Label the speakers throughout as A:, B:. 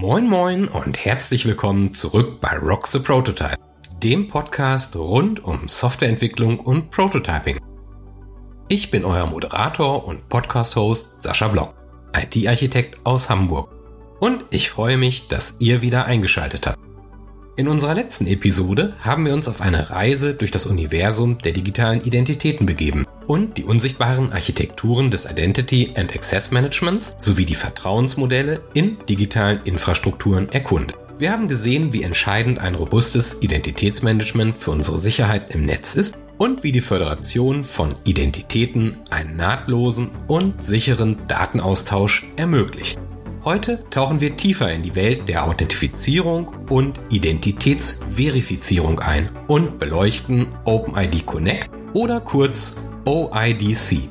A: Moin moin und herzlich willkommen zurück bei Rock the Prototype, dem Podcast rund um Softwareentwicklung und Prototyping. Ich bin euer Moderator und Podcast-Host Sascha Block, IT-Architekt aus Hamburg. Und ich freue mich, dass ihr wieder eingeschaltet habt. In unserer letzten Episode haben wir uns auf eine Reise durch das Universum der digitalen Identitäten begeben und die unsichtbaren Architekturen des Identity and Access Managements sowie die Vertrauensmodelle in digitalen Infrastrukturen erkundet. Wir haben gesehen, wie entscheidend ein robustes Identitätsmanagement für unsere Sicherheit im Netz ist und wie die Föderation von Identitäten einen nahtlosen und sicheren Datenaustausch ermöglicht. Heute tauchen wir tiefer in die Welt der Authentifizierung und Identitätsverifizierung ein und beleuchten OpenID Connect oder kurz OIDC.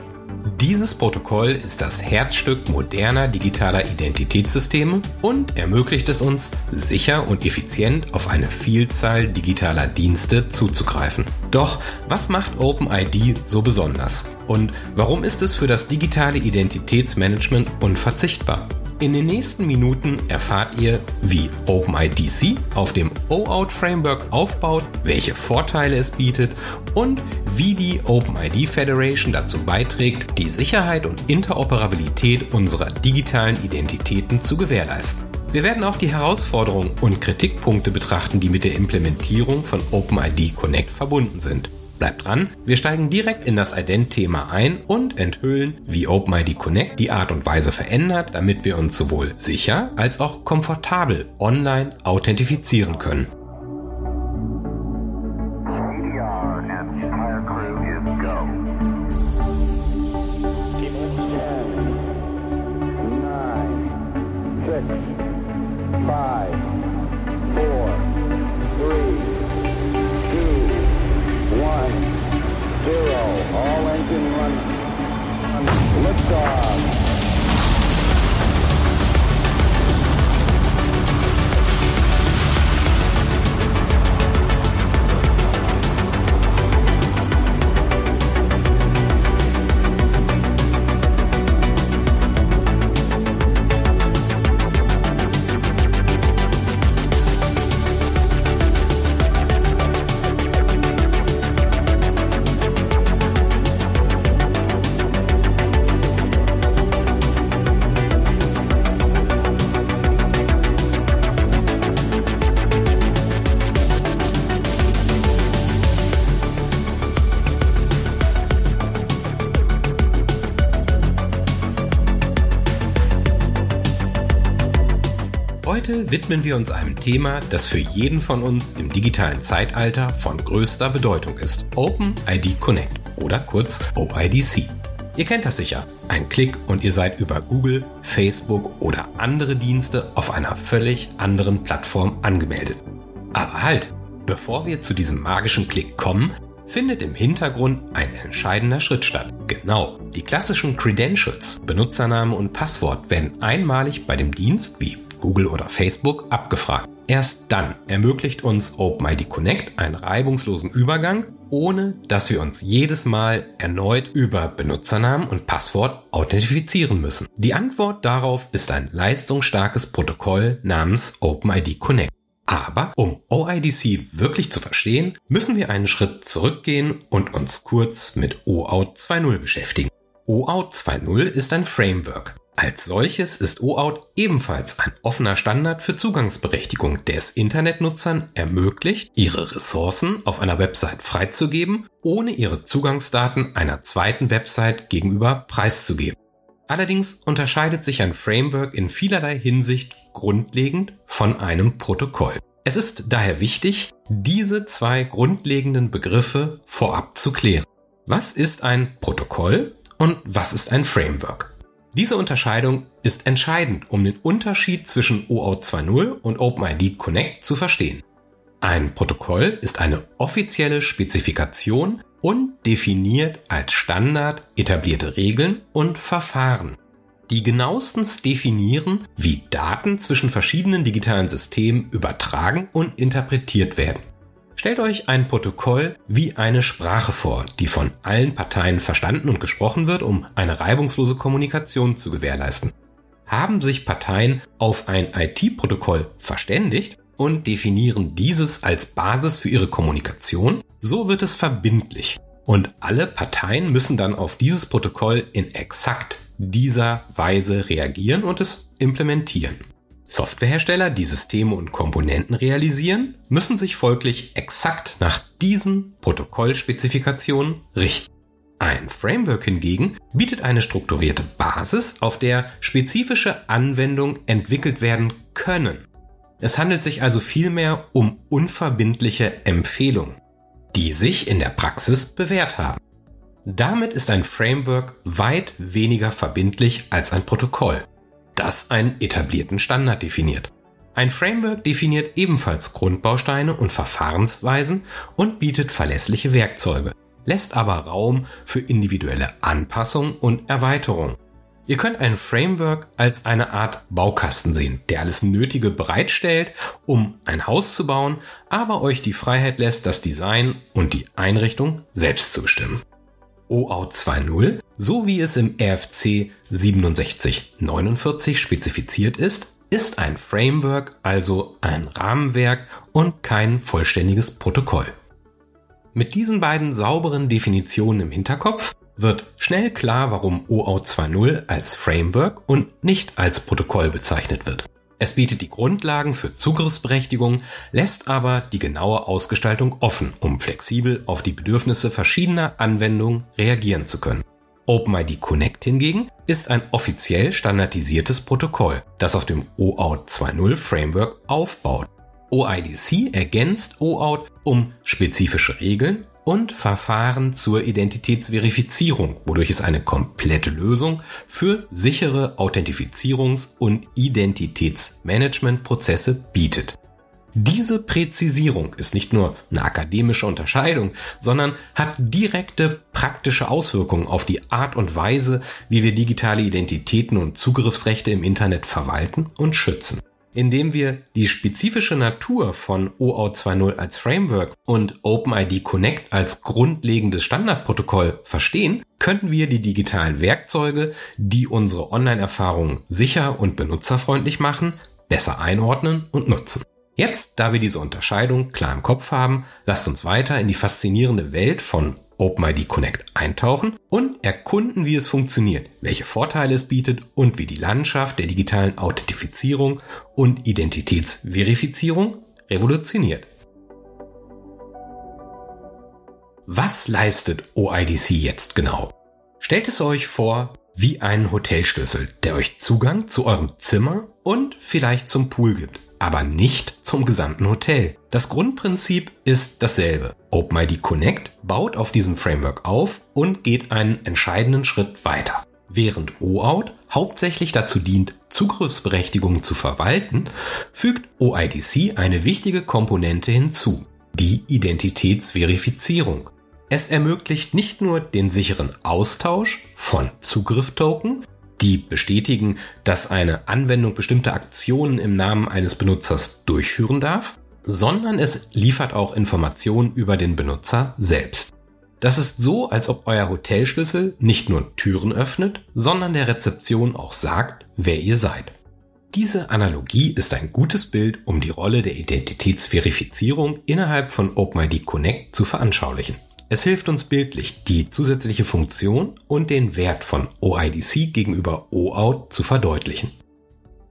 A: Dieses Protokoll ist das Herzstück moderner digitaler Identitätssysteme und ermöglicht es uns, sicher und effizient auf eine Vielzahl digitaler Dienste zuzugreifen. Doch was macht OpenID so besonders? Und warum ist es für das digitale Identitätsmanagement unverzichtbar? In den nächsten Minuten erfahrt ihr, wie OpenIDC auf dem OAuth Framework aufbaut, welche Vorteile es bietet und wie die OpenID Federation dazu beiträgt, die Sicherheit und Interoperabilität unserer digitalen Identitäten zu gewährleisten. Wir werden auch die Herausforderungen und Kritikpunkte betrachten, die mit der Implementierung von OpenID Connect verbunden sind. Bleibt dran, wir steigen direkt in das Ident-Thema ein und enthüllen, wie OpenID Connect die Art und Weise verändert, damit wir uns sowohl sicher als auch komfortabel online authentifizieren können. Heute widmen wir uns einem Thema, das für jeden von uns im digitalen Zeitalter von größter Bedeutung ist. OpenID Connect oder kurz OIDC. Ihr kennt das sicher. Ein Klick und ihr seid über Google, Facebook oder andere Dienste auf einer völlig anderen Plattform angemeldet. Aber halt, bevor wir zu diesem magischen Klick kommen, findet im Hintergrund ein entscheidender Schritt statt. Genau, die klassischen Credentials, Benutzername und Passwort werden einmalig bei dem Dienst wie Google oder Facebook abgefragt. Erst dann ermöglicht uns OpenID Connect einen reibungslosen Übergang, ohne dass wir uns jedes Mal erneut über Benutzernamen und Passwort authentifizieren müssen. Die Antwort darauf ist ein leistungsstarkes Protokoll namens OpenID Connect. Aber um OIDC wirklich zu verstehen, müssen wir einen Schritt zurückgehen und uns kurz mit OAuth 2.0 beschäftigen. OAuth 2.0 ist ein Framework. Als solches ist OAuth ebenfalls ein offener Standard für Zugangsberechtigung, der es Internetnutzern ermöglicht, ihre Ressourcen auf einer Website freizugeben, ohne ihre Zugangsdaten einer zweiten Website gegenüber preiszugeben. Allerdings unterscheidet sich ein Framework in vielerlei Hinsicht grundlegend von einem Protokoll. Es ist daher wichtig, diese zwei grundlegenden Begriffe vorab zu klären. Was ist ein Protokoll und was ist ein Framework? Diese Unterscheidung ist entscheidend, um den Unterschied zwischen OAuth 2.0 und OpenID Connect zu verstehen. Ein Protokoll ist eine offizielle Spezifikation und definiert als Standard etablierte Regeln und Verfahren, die genauestens definieren, wie Daten zwischen verschiedenen digitalen Systemen übertragen und interpretiert werden. Stellt euch ein Protokoll wie eine Sprache vor, die von allen Parteien verstanden und gesprochen wird, um eine reibungslose Kommunikation zu gewährleisten. haben sich Parteien auf ein IT-Protokoll verständigt und definieren dieses als Basis für ihre Kommunikation, so wird es verbindlich. Und alle Parteien müssen dann auf dieses Protokoll in exakt dieser Weise reagieren und es implementieren. Softwarehersteller, die Systeme und Komponenten realisieren, müssen sich folglich exakt nach diesen Protokollspezifikationen richten. Ein Framework hingegen bietet eine strukturierte Basis, auf der spezifische Anwendungen entwickelt werden können. Es handelt sich also vielmehr um unverbindliche Empfehlungen, die sich in der Praxis bewährt haben. Damit ist ein Framework weit weniger verbindlich als ein Protokoll, das einen etablierten Standard definiert. Ein Framework definiert ebenfalls Grundbausteine und Verfahrensweisen und bietet verlässliche Werkzeuge, lässt aber Raum für individuelle Anpassung und Erweiterung. Ihr könnt ein Framework als eine Art Baukasten sehen, der alles Nötige bereitstellt, um ein Haus zu bauen, aber euch die Freiheit lässt, das Design und die Einrichtung selbst zu bestimmen. OAuth 2.0, so wie es im RFC 6749 spezifiziert ist, ist ein Framework, also ein Rahmenwerk und kein vollständiges Protokoll. Mit diesen beiden sauberen Definitionen im Hinterkopf wird schnell klar, warum OAuth 2.0 als Framework und nicht als Protokoll bezeichnet wird. Es bietet die Grundlagen für Zugriffsberechtigung, lässt aber die genaue Ausgestaltung offen, um flexibel auf die Bedürfnisse verschiedener Anwendungen reagieren zu können. OpenID Connect hingegen ist ein offiziell standardisiertes Protokoll, das auf dem OAuth 2.0 Framework aufbaut. OIDC ergänzt OAuth um spezifische Regeln und Verfahren zur Identitätsverifizierung, wodurch es eine komplette Lösung für sichere Authentifizierungs- und Identitätsmanagementprozesse bietet. Diese Präzisierung ist nicht nur eine akademische Unterscheidung, sondern hat direkte praktische Auswirkungen auf die Art und Weise, wie wir digitale Identitäten und Zugriffsrechte im Internet verwalten und schützen indem wir die spezifische Natur von OAuth 2.0 als Framework und OpenID Connect als grundlegendes Standardprotokoll verstehen, könnten wir die digitalen Werkzeuge, die unsere Online-Erfahrungen sicher und benutzerfreundlich machen, besser einordnen und nutzen. Jetzt, da wir diese Unterscheidung klar im Kopf haben, lasst uns weiter in die faszinierende Welt von OpenID Connect eintauchen und erkunden, wie es funktioniert, welche Vorteile es bietet und wie die Landschaft der digitalen Authentifizierung und Identitätsverifizierung revolutioniert. Was leistet OIDC jetzt genau? Stellt es euch vor wie einen Hotelschlüssel, der euch Zugang zu eurem Zimmer und vielleicht zum Pool gibt aber nicht zum gesamten Hotel. Das Grundprinzip ist dasselbe. OpenID Connect baut auf diesem Framework auf und geht einen entscheidenden Schritt weiter. Während OAuth hauptsächlich dazu dient, Zugriffsberechtigungen zu verwalten, fügt OIDC eine wichtige Komponente hinzu, die Identitätsverifizierung. Es ermöglicht nicht nur den sicheren Austausch von Zugrifftoken, die bestätigen, dass eine Anwendung bestimmte Aktionen im Namen eines Benutzers durchführen darf, sondern es liefert auch Informationen über den Benutzer selbst. Das ist so, als ob euer Hotelschlüssel nicht nur Türen öffnet, sondern der Rezeption auch sagt, wer ihr seid. Diese Analogie ist ein gutes Bild, um die Rolle der Identitätsverifizierung innerhalb von OpenID Connect zu veranschaulichen. Es hilft uns bildlich, die zusätzliche Funktion und den Wert von OIDC gegenüber OAuth zu verdeutlichen.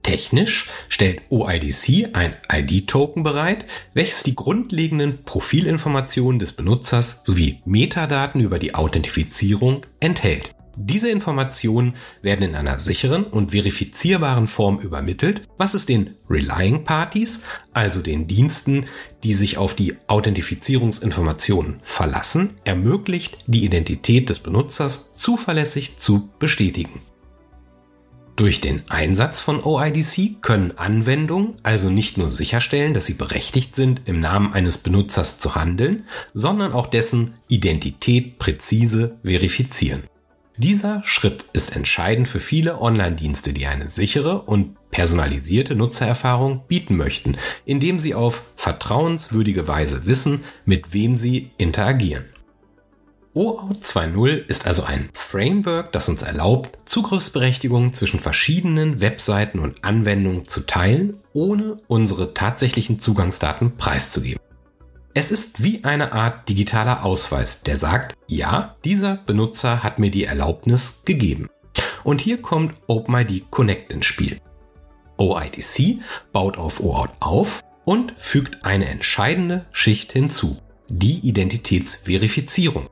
A: Technisch stellt OIDC ein ID-Token bereit, welches die grundlegenden Profilinformationen des Benutzers sowie Metadaten über die Authentifizierung enthält. Diese Informationen werden in einer sicheren und verifizierbaren Form übermittelt, was es den Relying Parties, also den Diensten, die sich auf die Authentifizierungsinformationen verlassen, ermöglicht, die Identität des Benutzers zuverlässig zu bestätigen. Durch den Einsatz von OIDC können Anwendungen also nicht nur sicherstellen, dass sie berechtigt sind, im Namen eines Benutzers zu handeln, sondern auch dessen Identität präzise verifizieren. Dieser Schritt ist entscheidend für viele Online-Dienste, die eine sichere und personalisierte Nutzererfahrung bieten möchten, indem sie auf vertrauenswürdige Weise wissen, mit wem sie interagieren. OAuth 2.0 ist also ein Framework, das uns erlaubt, Zugriffsberechtigungen zwischen verschiedenen Webseiten und Anwendungen zu teilen, ohne unsere tatsächlichen Zugangsdaten preiszugeben. Es ist wie eine Art digitaler Ausweis, der sagt, ja, dieser Benutzer hat mir die Erlaubnis gegeben. Und hier kommt OpenID Connect ins Spiel. OIDC baut auf OAuth auf und fügt eine entscheidende Schicht hinzu, die Identitätsverifizierung.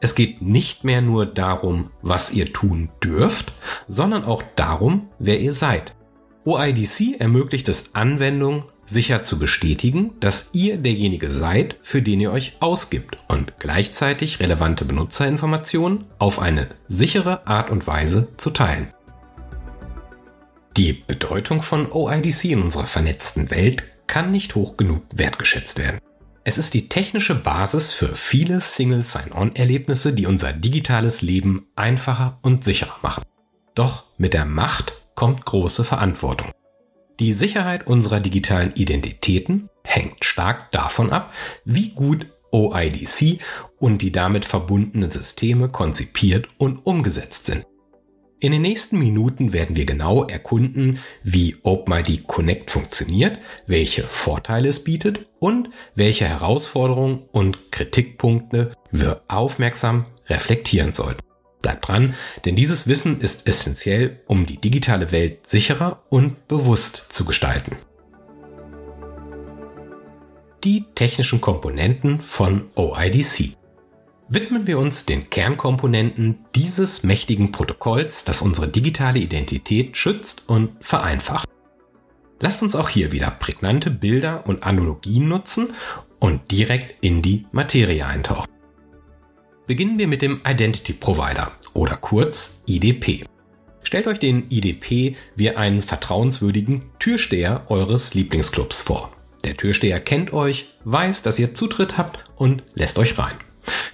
A: Es geht nicht mehr nur darum, was ihr tun dürft, sondern auch darum, wer ihr seid. OIDC ermöglicht es Anwendungen sicher zu bestätigen, dass ihr derjenige seid, für den ihr euch ausgibt und gleichzeitig relevante Benutzerinformationen auf eine sichere Art und Weise zu teilen. Die Bedeutung von OIDC in unserer vernetzten Welt kann nicht hoch genug wertgeschätzt werden. Es ist die technische Basis für viele Single Sign-On-Erlebnisse, die unser digitales Leben einfacher und sicherer machen. Doch mit der Macht kommt große Verantwortung. Die Sicherheit unserer digitalen Identitäten hängt stark davon ab, wie gut OIDC und die damit verbundenen Systeme konzipiert und umgesetzt sind. In den nächsten Minuten werden wir genau erkunden, wie OpenID Connect funktioniert, welche Vorteile es bietet und welche Herausforderungen und Kritikpunkte wir aufmerksam reflektieren sollten. Bleibt dran, denn dieses Wissen ist essentiell, um die digitale Welt sicherer und bewusst zu gestalten. Die technischen Komponenten von OIDC widmen wir uns den Kernkomponenten dieses mächtigen Protokolls, das unsere digitale Identität schützt und vereinfacht. Lasst uns auch hier wieder prägnante Bilder und Analogien nutzen und direkt in die Materie eintauchen. Beginnen wir mit dem Identity Provider oder kurz IDP. Stellt euch den IDP wie einen vertrauenswürdigen Türsteher eures Lieblingsclubs vor. Der Türsteher kennt euch, weiß, dass ihr Zutritt habt und lässt euch rein.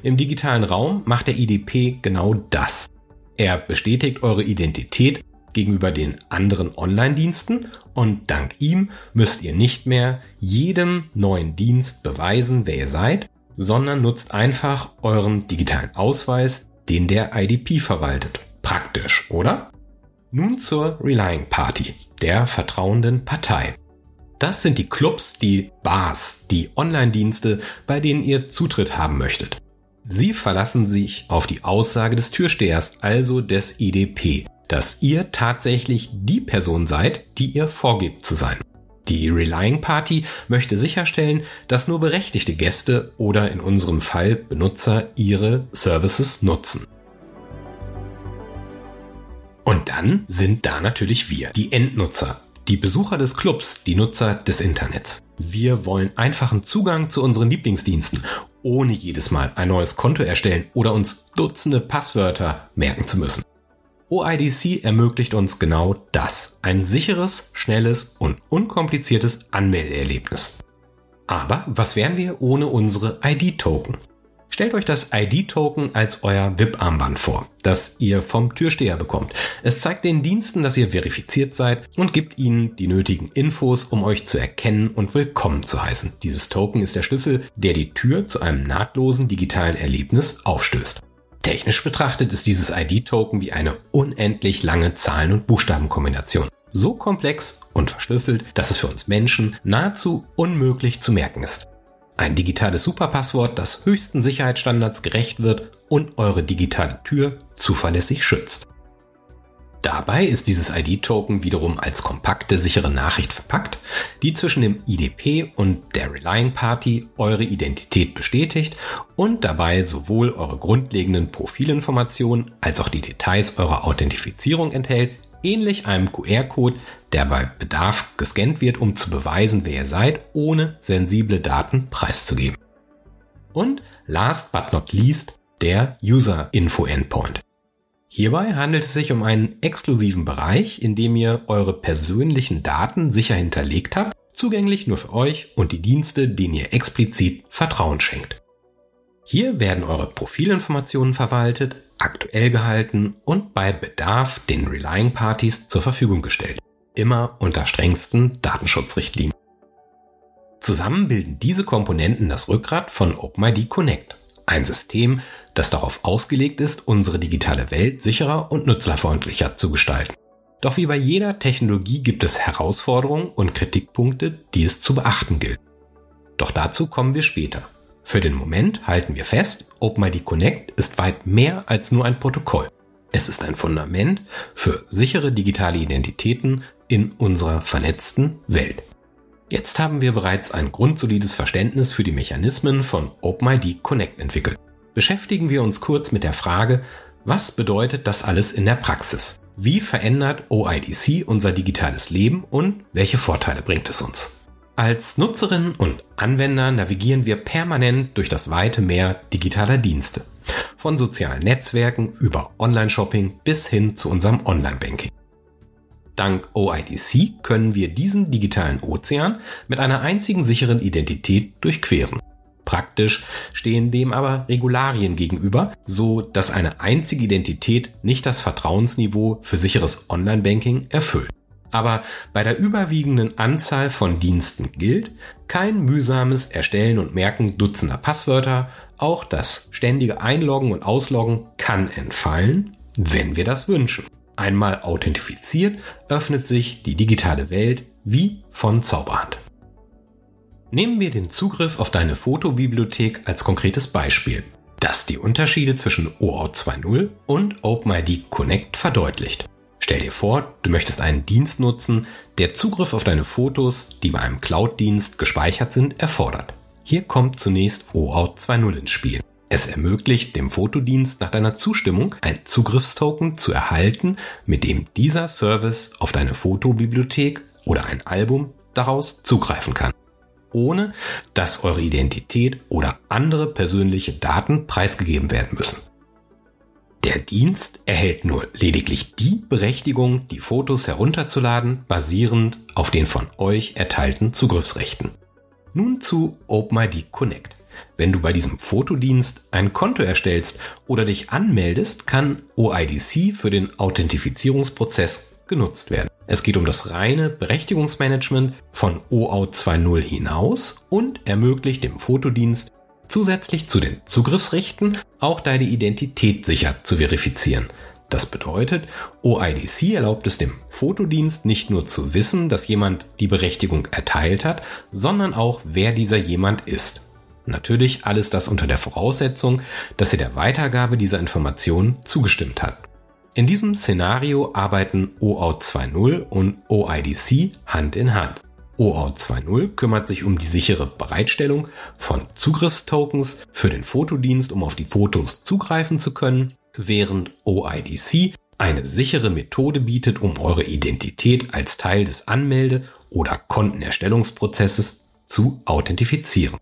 A: Im digitalen Raum macht der IDP genau das. Er bestätigt eure Identität gegenüber den anderen Online-Diensten und dank ihm müsst ihr nicht mehr jedem neuen Dienst beweisen, wer ihr seid, sondern nutzt einfach euren digitalen Ausweis, den der IDP verwaltet. Praktisch, oder? Nun zur Relying Party, der vertrauenden Partei. Das sind die Clubs, die Bars, die Online-Dienste, bei denen ihr Zutritt haben möchtet. Sie verlassen sich auf die Aussage des Türstehers, also des IDP, dass ihr tatsächlich die Person seid, die ihr vorgebt zu sein. Die Relying Party möchte sicherstellen, dass nur berechtigte Gäste oder in unserem Fall Benutzer ihre Services nutzen. Und dann sind da natürlich wir, die Endnutzer, die Besucher des Clubs, die Nutzer des Internets. Wir wollen einfachen Zugang zu unseren Lieblingsdiensten ohne jedes Mal ein neues Konto erstellen oder uns Dutzende Passwörter merken zu müssen. OIDC ermöglicht uns genau das. Ein sicheres, schnelles und unkompliziertes Anmeldeerlebnis. Aber was wären wir ohne unsere ID-Token? Stellt euch das ID-Token als euer VIP-Armband vor, das ihr vom Türsteher bekommt. Es zeigt den Diensten, dass ihr verifiziert seid und gibt ihnen die nötigen Infos, um euch zu erkennen und willkommen zu heißen. Dieses Token ist der Schlüssel, der die Tür zu einem nahtlosen digitalen Erlebnis aufstößt. Technisch betrachtet ist dieses ID-Token wie eine unendlich lange Zahlen- und Buchstabenkombination. So komplex und verschlüsselt, dass es für uns Menschen nahezu unmöglich zu merken ist. Ein digitales Superpasswort, das höchsten Sicherheitsstandards gerecht wird und eure digitale Tür zuverlässig schützt. Dabei ist dieses ID-Token wiederum als kompakte, sichere Nachricht verpackt, die zwischen dem IDP und der Relying Party eure Identität bestätigt und dabei sowohl eure grundlegenden Profilinformationen als auch die Details eurer Authentifizierung enthält, ähnlich einem QR-Code, der bei Bedarf gescannt wird, um zu beweisen, wer ihr seid, ohne sensible Daten preiszugeben. Und last but not least der User Info Endpoint. Hierbei handelt es sich um einen exklusiven Bereich, in dem ihr eure persönlichen Daten sicher hinterlegt habt, zugänglich nur für euch und die Dienste, denen ihr explizit Vertrauen schenkt. Hier werden eure Profilinformationen verwaltet, aktuell gehalten und bei Bedarf den Relying Parties zur Verfügung gestellt. Immer unter strengsten Datenschutzrichtlinien. Zusammen bilden diese Komponenten das Rückgrat von OpenID Connect. Ein System, das darauf ausgelegt ist, unsere digitale Welt sicherer und nutzerfreundlicher zu gestalten. Doch wie bei jeder Technologie gibt es Herausforderungen und Kritikpunkte, die es zu beachten gilt. Doch dazu kommen wir später. Für den Moment halten wir fest, OpenID Connect ist weit mehr als nur ein Protokoll. Es ist ein Fundament für sichere digitale Identitäten in unserer vernetzten Welt. Jetzt haben wir bereits ein grundsolides Verständnis für die Mechanismen von OpenID Connect entwickelt. Beschäftigen wir uns kurz mit der Frage, was bedeutet das alles in der Praxis? Wie verändert OIDC unser digitales Leben und welche Vorteile bringt es uns? Als Nutzerinnen und Anwender navigieren wir permanent durch das weite Meer digitaler Dienste. Von sozialen Netzwerken über Online-Shopping bis hin zu unserem Online-Banking. Dank OIDC können wir diesen digitalen Ozean mit einer einzigen sicheren Identität durchqueren. Praktisch stehen dem aber Regularien gegenüber, so dass eine einzige Identität nicht das Vertrauensniveau für sicheres Online-Banking erfüllt. Aber bei der überwiegenden Anzahl von Diensten gilt, kein mühsames Erstellen und Merken dutzender Passwörter, auch das ständige Einloggen und Ausloggen kann entfallen, wenn wir das wünschen. Einmal authentifiziert, öffnet sich die digitale Welt wie von Zauberhand. Nehmen wir den Zugriff auf deine Fotobibliothek als konkretes Beispiel, das die Unterschiede zwischen OAuth 2.0 und OpenID Connect verdeutlicht. Stell dir vor, du möchtest einen Dienst nutzen, der Zugriff auf deine Fotos, die bei einem Cloud-Dienst gespeichert sind, erfordert. Hier kommt zunächst OAuth 2.0 ins Spiel. Es ermöglicht dem Fotodienst nach deiner Zustimmung ein Zugriffstoken zu erhalten, mit dem dieser Service auf deine Fotobibliothek oder ein Album daraus zugreifen kann, ohne dass eure Identität oder andere persönliche Daten preisgegeben werden müssen. Der Dienst erhält nur lediglich die Berechtigung, die Fotos herunterzuladen, basierend auf den von euch erteilten Zugriffsrechten. Nun zu OpenID Connect. Wenn du bei diesem Fotodienst ein Konto erstellst oder dich anmeldest, kann OIDC für den Authentifizierungsprozess genutzt werden. Es geht um das reine Berechtigungsmanagement von OAuth 2.0 hinaus und ermöglicht dem Fotodienst zusätzlich zu den Zugriffsrechten auch deine Identität sicher zu verifizieren. Das bedeutet, OIDC erlaubt es dem Fotodienst nicht nur zu wissen, dass jemand die Berechtigung erteilt hat, sondern auch, wer dieser jemand ist. Natürlich alles das unter der Voraussetzung, dass er der Weitergabe dieser Informationen zugestimmt hat. In diesem Szenario arbeiten OAuth 2.0 und OIDC Hand in Hand. OAuth 2.0 kümmert sich um die sichere Bereitstellung von Zugriffstokens für den Fotodienst, um auf die Fotos zugreifen zu können, während OIDC eine sichere Methode bietet, um eure Identität als Teil des Anmelde- oder Kontenerstellungsprozesses zu authentifizieren.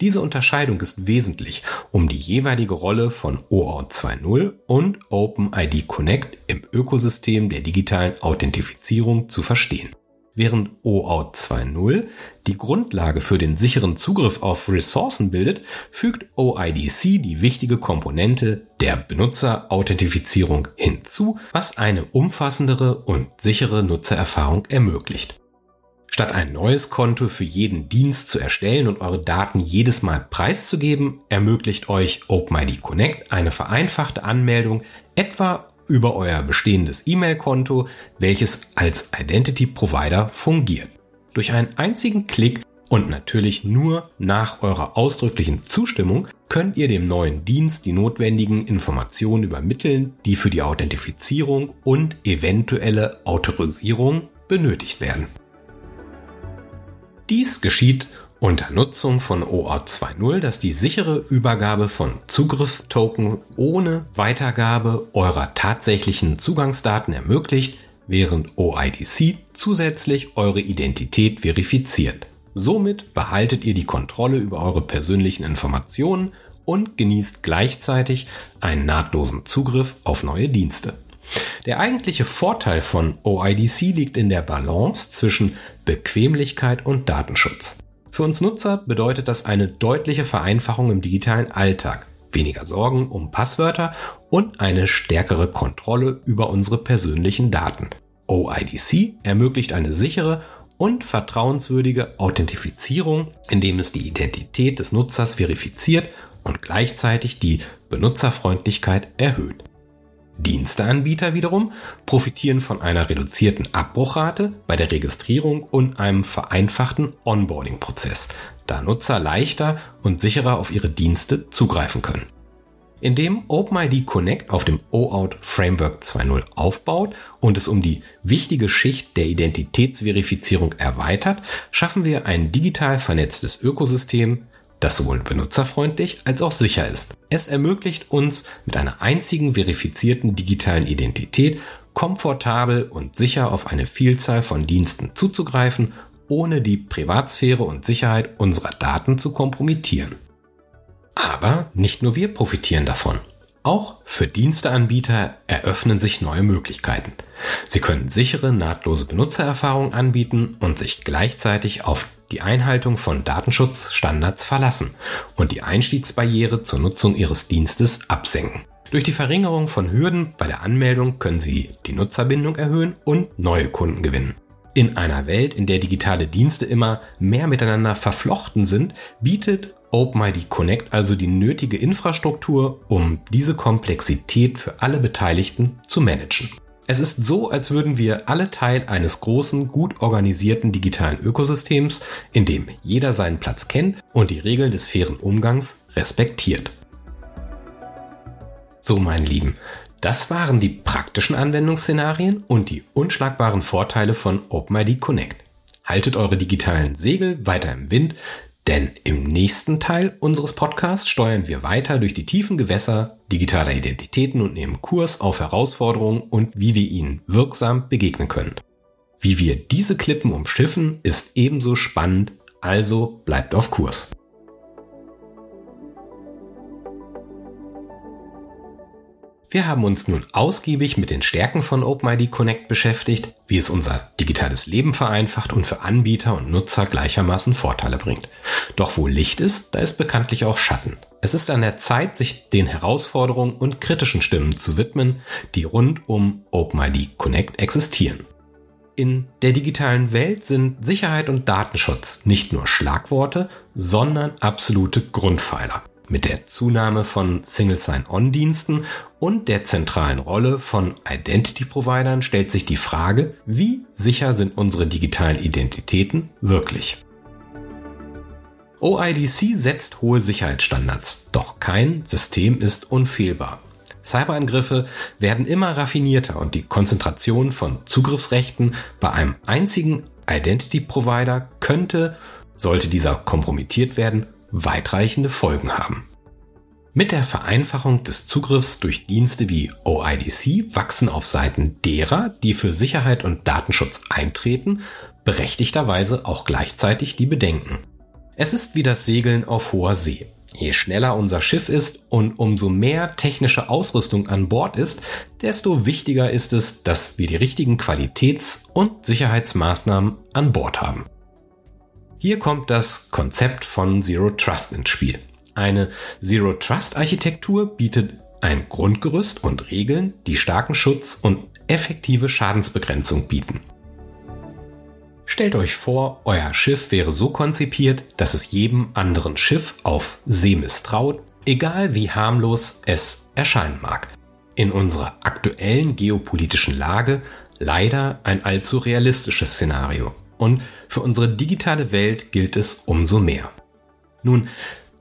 A: Diese Unterscheidung ist wesentlich, um die jeweilige Rolle von OAuth 2.0 und OpenID Connect im Ökosystem der digitalen Authentifizierung zu verstehen. Während OAuth 2.0 die Grundlage für den sicheren Zugriff auf Ressourcen bildet, fügt OIDC die wichtige Komponente der Benutzerauthentifizierung hinzu, was eine umfassendere und sichere Nutzererfahrung ermöglicht. Statt ein neues Konto für jeden Dienst zu erstellen und eure Daten jedes Mal preiszugeben, ermöglicht euch OpenID Connect eine vereinfachte Anmeldung etwa über euer bestehendes E-Mail-Konto, welches als Identity Provider fungiert. Durch einen einzigen Klick und natürlich nur nach eurer ausdrücklichen Zustimmung könnt ihr dem neuen Dienst die notwendigen Informationen übermitteln, die für die Authentifizierung und eventuelle Autorisierung benötigt werden. Dies geschieht unter Nutzung von OAuth 2.0, das die sichere Übergabe von Zugriffstoken ohne Weitergabe eurer tatsächlichen Zugangsdaten ermöglicht, während OIDC zusätzlich eure Identität verifiziert. Somit behaltet ihr die Kontrolle über eure persönlichen Informationen und genießt gleichzeitig einen nahtlosen Zugriff auf neue Dienste. Der eigentliche Vorteil von OIDC liegt in der Balance zwischen Bequemlichkeit und Datenschutz. Für uns Nutzer bedeutet das eine deutliche Vereinfachung im digitalen Alltag, weniger Sorgen um Passwörter und eine stärkere Kontrolle über unsere persönlichen Daten. OIDC ermöglicht eine sichere und vertrauenswürdige Authentifizierung, indem es die Identität des Nutzers verifiziert und gleichzeitig die Benutzerfreundlichkeit erhöht. Diensteanbieter wiederum profitieren von einer reduzierten Abbruchrate bei der Registrierung und einem vereinfachten Onboarding-Prozess, da Nutzer leichter und sicherer auf ihre Dienste zugreifen können. Indem OpenID Connect auf dem OAuth Framework 2.0 aufbaut und es um die wichtige Schicht der Identitätsverifizierung erweitert, schaffen wir ein digital vernetztes Ökosystem, das sowohl benutzerfreundlich als auch sicher ist. Es ermöglicht uns mit einer einzigen verifizierten digitalen Identität komfortabel und sicher auf eine Vielzahl von Diensten zuzugreifen, ohne die Privatsphäre und Sicherheit unserer Daten zu kompromittieren. Aber nicht nur wir profitieren davon. Auch für Diensteanbieter eröffnen sich neue Möglichkeiten. Sie können sichere, nahtlose Benutzererfahrungen anbieten und sich gleichzeitig auf die Einhaltung von Datenschutzstandards verlassen und die Einstiegsbarriere zur Nutzung ihres Dienstes absenken. Durch die Verringerung von Hürden bei der Anmeldung können Sie die Nutzerbindung erhöhen und neue Kunden gewinnen. In einer Welt, in der digitale Dienste immer mehr miteinander verflochten sind, bietet OpenID Connect also die nötige Infrastruktur, um diese Komplexität für alle Beteiligten zu managen. Es ist so, als würden wir alle Teil eines großen, gut organisierten digitalen Ökosystems, in dem jeder seinen Platz kennt und die Regeln des fairen Umgangs respektiert. So, meine Lieben, das waren die praktischen Anwendungsszenarien und die unschlagbaren Vorteile von OpenID Connect. Haltet eure digitalen Segel weiter im Wind, denn im nächsten Teil unseres Podcasts steuern wir weiter durch die tiefen Gewässer digitaler Identitäten und nehmen Kurs auf Herausforderungen und wie wir ihnen wirksam begegnen können. Wie wir diese Klippen umschiffen, ist ebenso spannend, also bleibt auf Kurs. Wir haben uns nun ausgiebig mit den Stärken von OpenID Connect beschäftigt, wie es unser digitales Leben vereinfacht und für Anbieter und Nutzer gleichermaßen Vorteile bringt. Doch wo Licht ist, da ist bekanntlich auch Schatten. Es ist an der Zeit, sich den Herausforderungen und kritischen Stimmen zu widmen, die rund um OpenID Connect existieren. In der digitalen Welt sind Sicherheit und Datenschutz nicht nur Schlagworte, sondern absolute Grundpfeiler. Mit der Zunahme von Single Sign-On-Diensten und der zentralen Rolle von Identity-Providern stellt sich die Frage, wie sicher sind unsere digitalen Identitäten wirklich? OIDC setzt hohe Sicherheitsstandards, doch kein System ist unfehlbar. Cyberangriffe werden immer raffinierter und die Konzentration von Zugriffsrechten bei einem einzigen Identity Provider könnte, sollte dieser kompromittiert werden, weitreichende Folgen haben. Mit der Vereinfachung des Zugriffs durch Dienste wie OIDC wachsen auf Seiten derer, die für Sicherheit und Datenschutz eintreten, berechtigterweise auch gleichzeitig die Bedenken. Es ist wie das Segeln auf hoher See. Je schneller unser Schiff ist und umso mehr technische Ausrüstung an Bord ist, desto wichtiger ist es, dass wir die richtigen Qualitäts- und Sicherheitsmaßnahmen an Bord haben. Hier kommt das Konzept von Zero Trust ins Spiel. Eine Zero Trust Architektur bietet ein Grundgerüst und Regeln, die starken Schutz und effektive Schadensbegrenzung bieten. Stellt euch vor, euer Schiff wäre so konzipiert, dass es jedem anderen Schiff auf See misstraut, egal wie harmlos es erscheinen mag. In unserer aktuellen geopolitischen Lage leider ein allzu realistisches Szenario. Und für unsere digitale Welt gilt es umso mehr. Nun,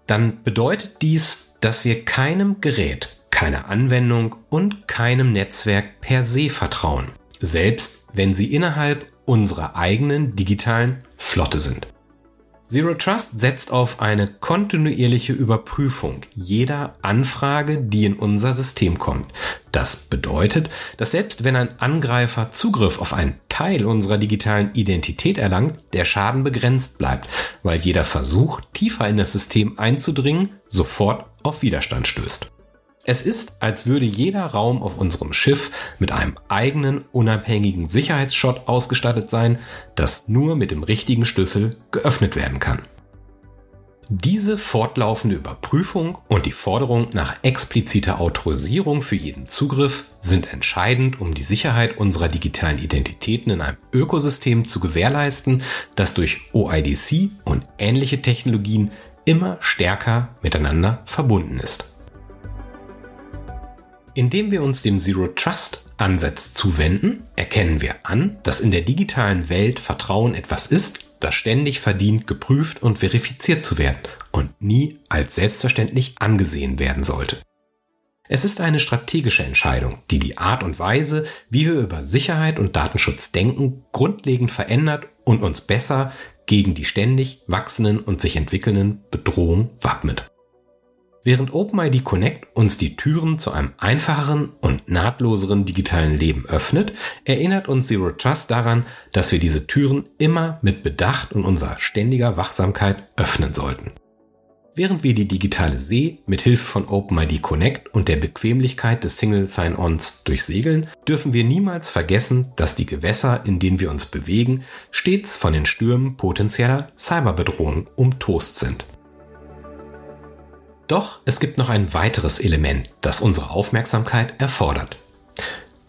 A: dann bedeutet dies, dass wir keinem Gerät, keiner Anwendung und keinem Netzwerk per se vertrauen, selbst wenn sie innerhalb unserer eigenen digitalen Flotte sind. Zero Trust setzt auf eine kontinuierliche Überprüfung jeder Anfrage, die in unser System kommt. Das bedeutet, dass selbst wenn ein Angreifer Zugriff auf einen Teil unserer digitalen Identität erlangt, der Schaden begrenzt bleibt, weil jeder Versuch, tiefer in das System einzudringen, sofort auf Widerstand stößt. Es ist, als würde jeder Raum auf unserem Schiff mit einem eigenen unabhängigen Sicherheitsschott ausgestattet sein, das nur mit dem richtigen Schlüssel geöffnet werden kann. Diese fortlaufende Überprüfung und die Forderung nach expliziter Autorisierung für jeden Zugriff sind entscheidend, um die Sicherheit unserer digitalen Identitäten in einem Ökosystem zu gewährleisten, das durch OIDC und ähnliche Technologien immer stärker miteinander verbunden ist. Indem wir uns dem Zero Trust Ansatz zuwenden, erkennen wir an, dass in der digitalen Welt Vertrauen etwas ist, das ständig verdient, geprüft und verifiziert zu werden und nie als selbstverständlich angesehen werden sollte. Es ist eine strategische Entscheidung, die die Art und Weise, wie wir über Sicherheit und Datenschutz denken, grundlegend verändert und uns besser gegen die ständig wachsenden und sich entwickelnden Bedrohungen wappnet. Während OpenID Connect uns die Türen zu einem einfacheren und nahtloseren digitalen Leben öffnet, erinnert uns Zero Trust daran, dass wir diese Türen immer mit Bedacht und unserer ständiger Wachsamkeit öffnen sollten. Während wir die digitale See mit Hilfe von OpenID Connect und der Bequemlichkeit des Single Sign-Ons durchsegeln, dürfen wir niemals vergessen, dass die Gewässer, in denen wir uns bewegen, stets von den Stürmen potenzieller Cyberbedrohungen umtost sind. Doch es gibt noch ein weiteres Element, das unsere Aufmerksamkeit erfordert.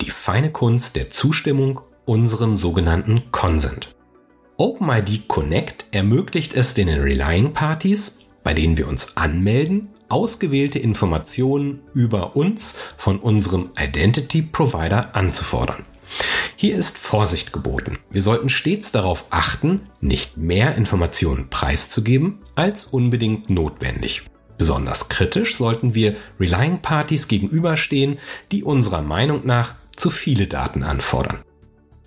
A: Die feine Kunst der Zustimmung unserem sogenannten Consent. OpenID Connect ermöglicht es den Relying Parties, bei denen wir uns anmelden, ausgewählte Informationen über uns von unserem Identity Provider anzufordern. Hier ist Vorsicht geboten. Wir sollten stets darauf achten, nicht mehr Informationen preiszugeben als unbedingt notwendig. Besonders kritisch sollten wir Relying Parties gegenüberstehen, die unserer Meinung nach zu viele Daten anfordern.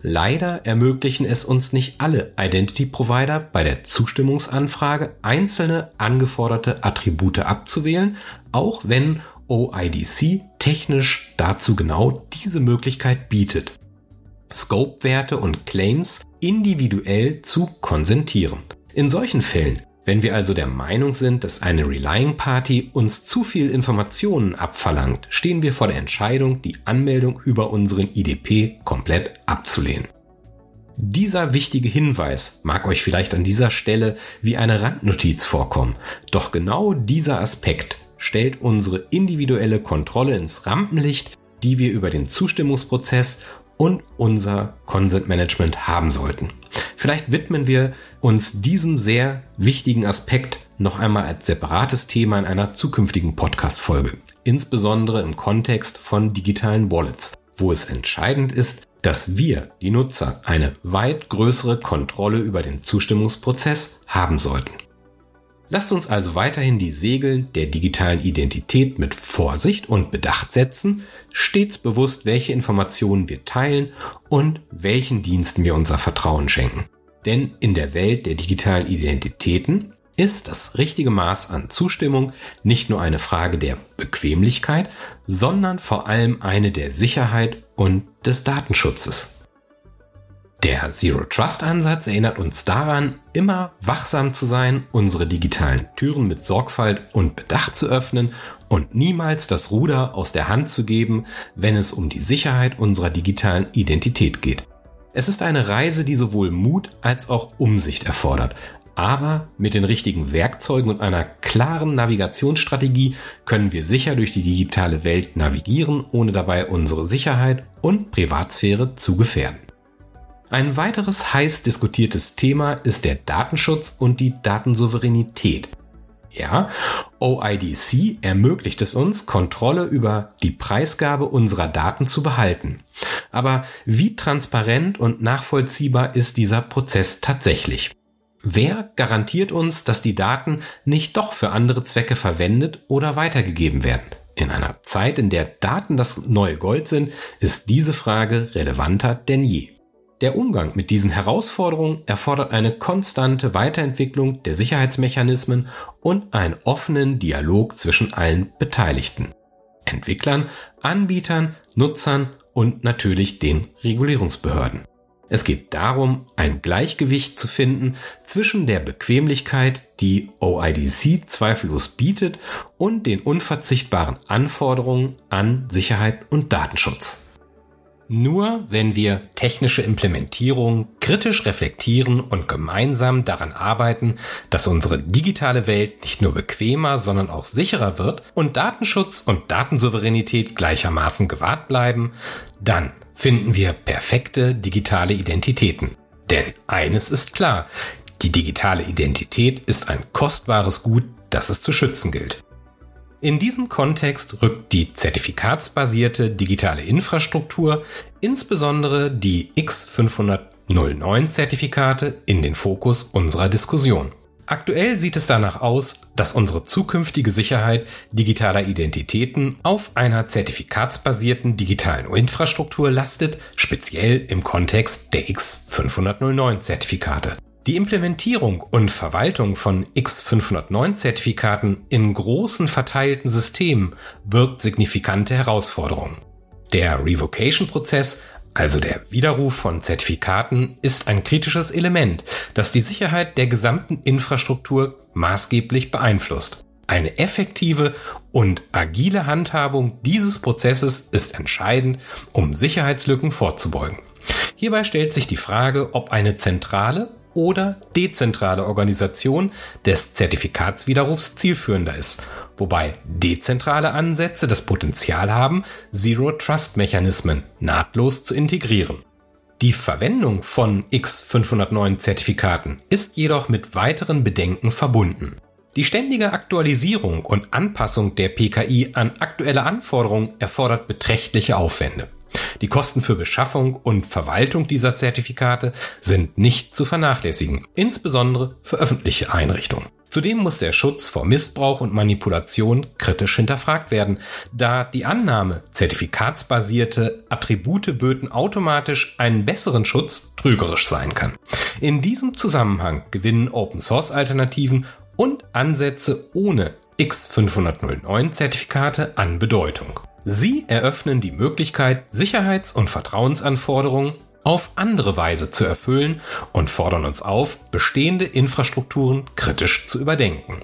A: Leider ermöglichen es uns nicht alle Identity Provider bei der Zustimmungsanfrage einzelne angeforderte Attribute abzuwählen, auch wenn OIDC technisch dazu genau diese Möglichkeit bietet. Scope-Werte und Claims individuell zu konsentieren. In solchen Fällen wenn wir also der Meinung sind, dass eine Relying Party uns zu viel Informationen abverlangt, stehen wir vor der Entscheidung, die Anmeldung über unseren IDP komplett abzulehnen. Dieser wichtige Hinweis mag euch vielleicht an dieser Stelle wie eine Randnotiz vorkommen, doch genau dieser Aspekt stellt unsere individuelle Kontrolle ins Rampenlicht, die wir über den Zustimmungsprozess und unser Consent Management haben sollten. Vielleicht widmen wir uns diesem sehr wichtigen Aspekt noch einmal als separates Thema in einer zukünftigen Podcast-Folge, insbesondere im Kontext von digitalen Wallets, wo es entscheidend ist, dass wir, die Nutzer, eine weit größere Kontrolle über den Zustimmungsprozess haben sollten. Lasst uns also weiterhin die Segel der digitalen Identität mit Vorsicht und Bedacht setzen, stets bewusst, welche Informationen wir teilen und welchen Diensten wir unser Vertrauen schenken. Denn in der Welt der digitalen Identitäten ist das richtige Maß an Zustimmung nicht nur eine Frage der Bequemlichkeit, sondern vor allem eine der Sicherheit und des Datenschutzes. Der Zero Trust Ansatz erinnert uns daran, immer wachsam zu sein, unsere digitalen Türen mit Sorgfalt und Bedacht zu öffnen und niemals das Ruder aus der Hand zu geben, wenn es um die Sicherheit unserer digitalen Identität geht. Es ist eine Reise, die sowohl Mut als auch Umsicht erfordert, aber mit den richtigen Werkzeugen und einer klaren Navigationsstrategie können wir sicher durch die digitale Welt navigieren, ohne dabei unsere Sicherheit und Privatsphäre zu gefährden. Ein weiteres heiß diskutiertes Thema ist der Datenschutz und die Datensouveränität. Ja, OIDC ermöglicht es uns, Kontrolle über die Preisgabe unserer Daten zu behalten. Aber wie transparent und nachvollziehbar ist dieser Prozess tatsächlich? Wer garantiert uns, dass die Daten nicht doch für andere Zwecke verwendet oder weitergegeben werden? In einer Zeit, in der Daten das neue Gold sind, ist diese Frage relevanter denn je. Der Umgang mit diesen Herausforderungen erfordert eine konstante Weiterentwicklung der Sicherheitsmechanismen und einen offenen Dialog zwischen allen Beteiligten. Entwicklern, Anbietern, Nutzern und natürlich den Regulierungsbehörden. Es geht darum, ein Gleichgewicht zu finden zwischen der Bequemlichkeit, die OIDC zweifellos bietet, und den unverzichtbaren Anforderungen an Sicherheit und Datenschutz. Nur wenn wir technische Implementierung kritisch reflektieren und gemeinsam daran arbeiten, dass unsere digitale Welt nicht nur bequemer, sondern auch sicherer wird und Datenschutz und Datensouveränität gleichermaßen gewahrt bleiben, dann finden wir perfekte digitale Identitäten. Denn eines ist klar, die digitale Identität ist ein kostbares Gut dass es zu schützen gilt. In diesem Kontext rückt die zertifikatsbasierte digitale Infrastruktur, insbesondere die X509-Zertifikate, in den Fokus unserer Diskussion. Aktuell sieht es danach aus, dass unsere zukünftige Sicherheit digitaler Identitäten auf einer zertifikatsbasierten digitalen Infrastruktur lastet, speziell im Kontext der X509-Zertifikate. Die Implementierung und Verwaltung von X509-Zertifikaten in großen verteilten Systemen birgt signifikante Herausforderungen. Der Revocation-Prozess, also der Widerruf von Zertifikaten, ist ein kritisches Element, das die Sicherheit der gesamten Infrastruktur maßgeblich beeinflusst. Eine effektive und agile Handhabung dieses Prozesses ist entscheidend, um Sicherheitslücken vorzubeugen. Hierbei stellt sich die Frage, ob eine zentrale oder dezentrale Organisation des Zertifikatswiderrufs zielführender ist, wobei dezentrale Ansätze das Potenzial haben, Zero-Trust-Mechanismen nahtlos zu integrieren. Die Verwendung von X509-Zertifikaten ist jedoch mit weiteren Bedenken verbunden. Die ständige Aktualisierung und Anpassung der PKI an aktuelle Anforderungen erfordert beträchtliche Aufwände. Die Kosten für Beschaffung und Verwaltung dieser Zertifikate sind nicht zu vernachlässigen, insbesondere für öffentliche Einrichtungen. Zudem muss der Schutz vor Missbrauch und Manipulation kritisch hinterfragt werden, da die Annahme, zertifikatsbasierte Attribute böten automatisch einen besseren Schutz trügerisch sein kann. In diesem Zusammenhang gewinnen Open Source Alternativen und Ansätze ohne X509 Zertifikate an Bedeutung. Sie eröffnen die Möglichkeit, Sicherheits- und Vertrauensanforderungen auf andere Weise zu erfüllen und fordern uns auf, bestehende Infrastrukturen kritisch zu überdenken.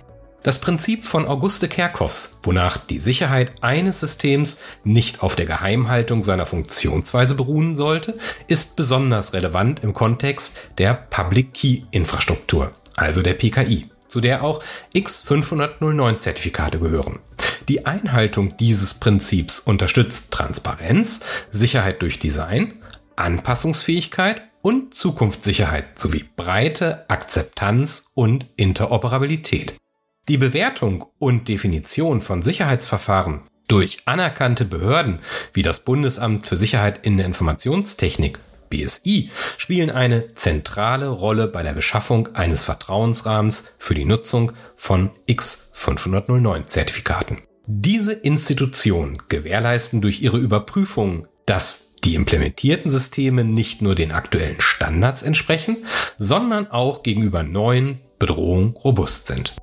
A: Das Prinzip von Auguste Kerckhoffs, wonach die Sicherheit eines Systems nicht auf der Geheimhaltung seiner Funktionsweise beruhen sollte, ist besonders relevant im Kontext der Public Key Infrastruktur, also der PKI, zu der auch X509 Zertifikate gehören. Die Einhaltung dieses Prinzips unterstützt Transparenz, Sicherheit durch Design, Anpassungsfähigkeit und Zukunftssicherheit sowie breite Akzeptanz und Interoperabilität. Die Bewertung und Definition von Sicherheitsverfahren durch anerkannte Behörden wie das Bundesamt für Sicherheit in der Informationstechnik BSI spielen eine zentrale Rolle bei der Beschaffung eines Vertrauensrahmens für die Nutzung von X509 Zertifikaten. Diese Institutionen gewährleisten durch ihre Überprüfung, dass die implementierten Systeme nicht nur den aktuellen Standards entsprechen, sondern auch gegenüber neuen Bedrohungen robust sind.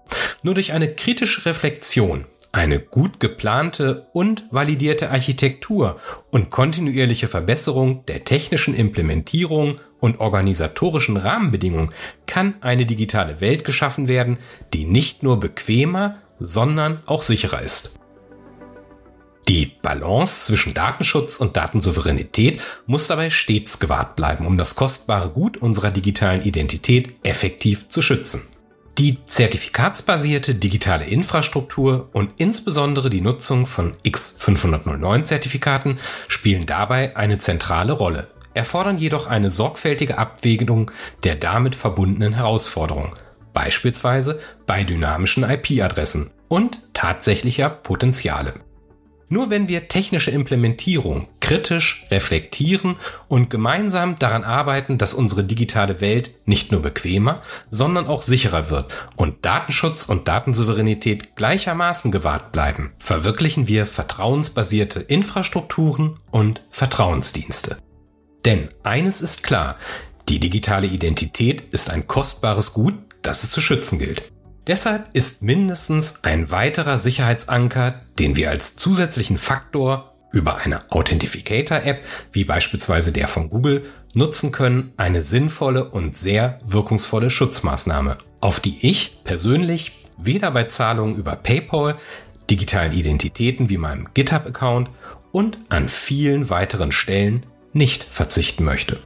A: Nur durch eine kritische Reflexion, eine gut geplante und validierte Architektur und kontinuierliche Verbesserung der technischen Implementierung und organisatorischen Rahmenbedingungen kann eine digitale Welt geschaffen werden, die nicht nur bequemer, sondern auch sicherer ist. Die Balance zwischen Datenschutz und Datensouveränität muss dabei stets gewahrt bleiben, um das kostbare Gut unserer digitalen Identität effektiv zu schützen. Die zertifikatsbasierte digitale Infrastruktur und insbesondere die Nutzung von X509 Zertifikaten spielen dabei eine zentrale Rolle, erfordern jedoch eine sorgfältige Abwägung der damit verbundenen Herausforderungen, beispielsweise bei dynamischen IP-Adressen und tatsächlicher Potenziale. Nur wenn wir technische Implementierung kritisch reflektieren und gemeinsam daran arbeiten, dass unsere digitale Welt nicht nur bequemer, sondern auch sicherer wird und Datenschutz und Datensouveränität gleichermaßen gewahrt bleiben, verwirklichen wir vertrauensbasierte Infrastrukturen und Vertrauensdienste. Denn eines ist klar, die digitale Identität ist ein kostbares Gut, das es zu schützen gilt. Deshalb ist mindestens ein weiterer Sicherheitsanker, den wir als zusätzlichen Faktor über eine Authentificator-App, wie beispielsweise der von Google, nutzen können, eine sinnvolle und sehr wirkungsvolle Schutzmaßnahme, auf die ich persönlich weder bei Zahlungen über PayPal, digitalen Identitäten wie meinem GitHub-Account und an vielen weiteren Stellen nicht verzichten möchte.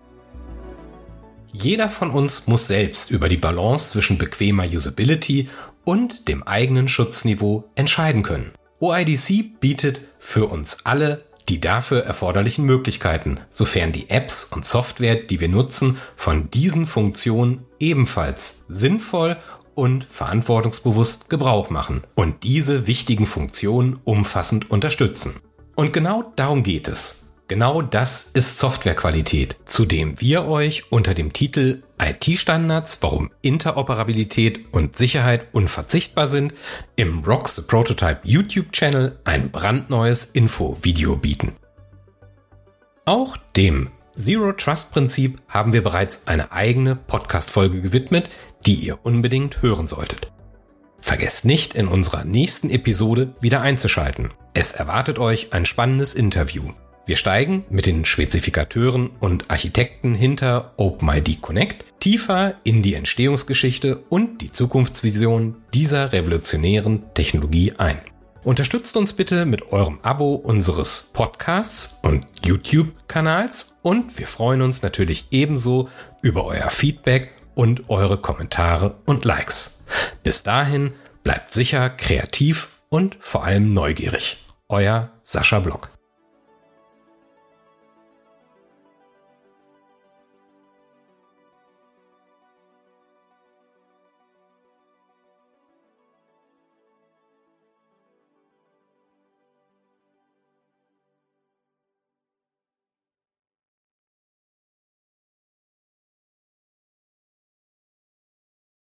A: Jeder von uns muss selbst über die Balance zwischen bequemer Usability und dem eigenen Schutzniveau entscheiden können. OIDC bietet für uns alle die dafür erforderlichen Möglichkeiten, sofern die Apps und Software, die wir nutzen, von diesen Funktionen ebenfalls sinnvoll und verantwortungsbewusst Gebrauch machen und diese wichtigen Funktionen umfassend unterstützen. Und genau darum geht es. Genau das ist Softwarequalität, zu dem wir euch unter dem Titel IT-Standards, warum Interoperabilität und Sicherheit unverzichtbar sind, im Rock the Prototype YouTube-Channel ein brandneues Info-Video bieten. Auch dem Zero Trust Prinzip haben wir bereits eine eigene Podcast-Folge gewidmet, die ihr unbedingt hören solltet. Vergesst nicht, in unserer nächsten Episode wieder einzuschalten. Es erwartet euch ein spannendes Interview. Wir steigen mit den Spezifikateuren und Architekten hinter OpenID Connect tiefer in die Entstehungsgeschichte und die Zukunftsvision dieser revolutionären Technologie ein. Unterstützt uns bitte mit eurem Abo unseres Podcasts und YouTube-Kanals und wir freuen uns natürlich ebenso über euer Feedback und eure Kommentare und Likes. Bis dahin bleibt sicher kreativ und vor allem neugierig. Euer Sascha Block.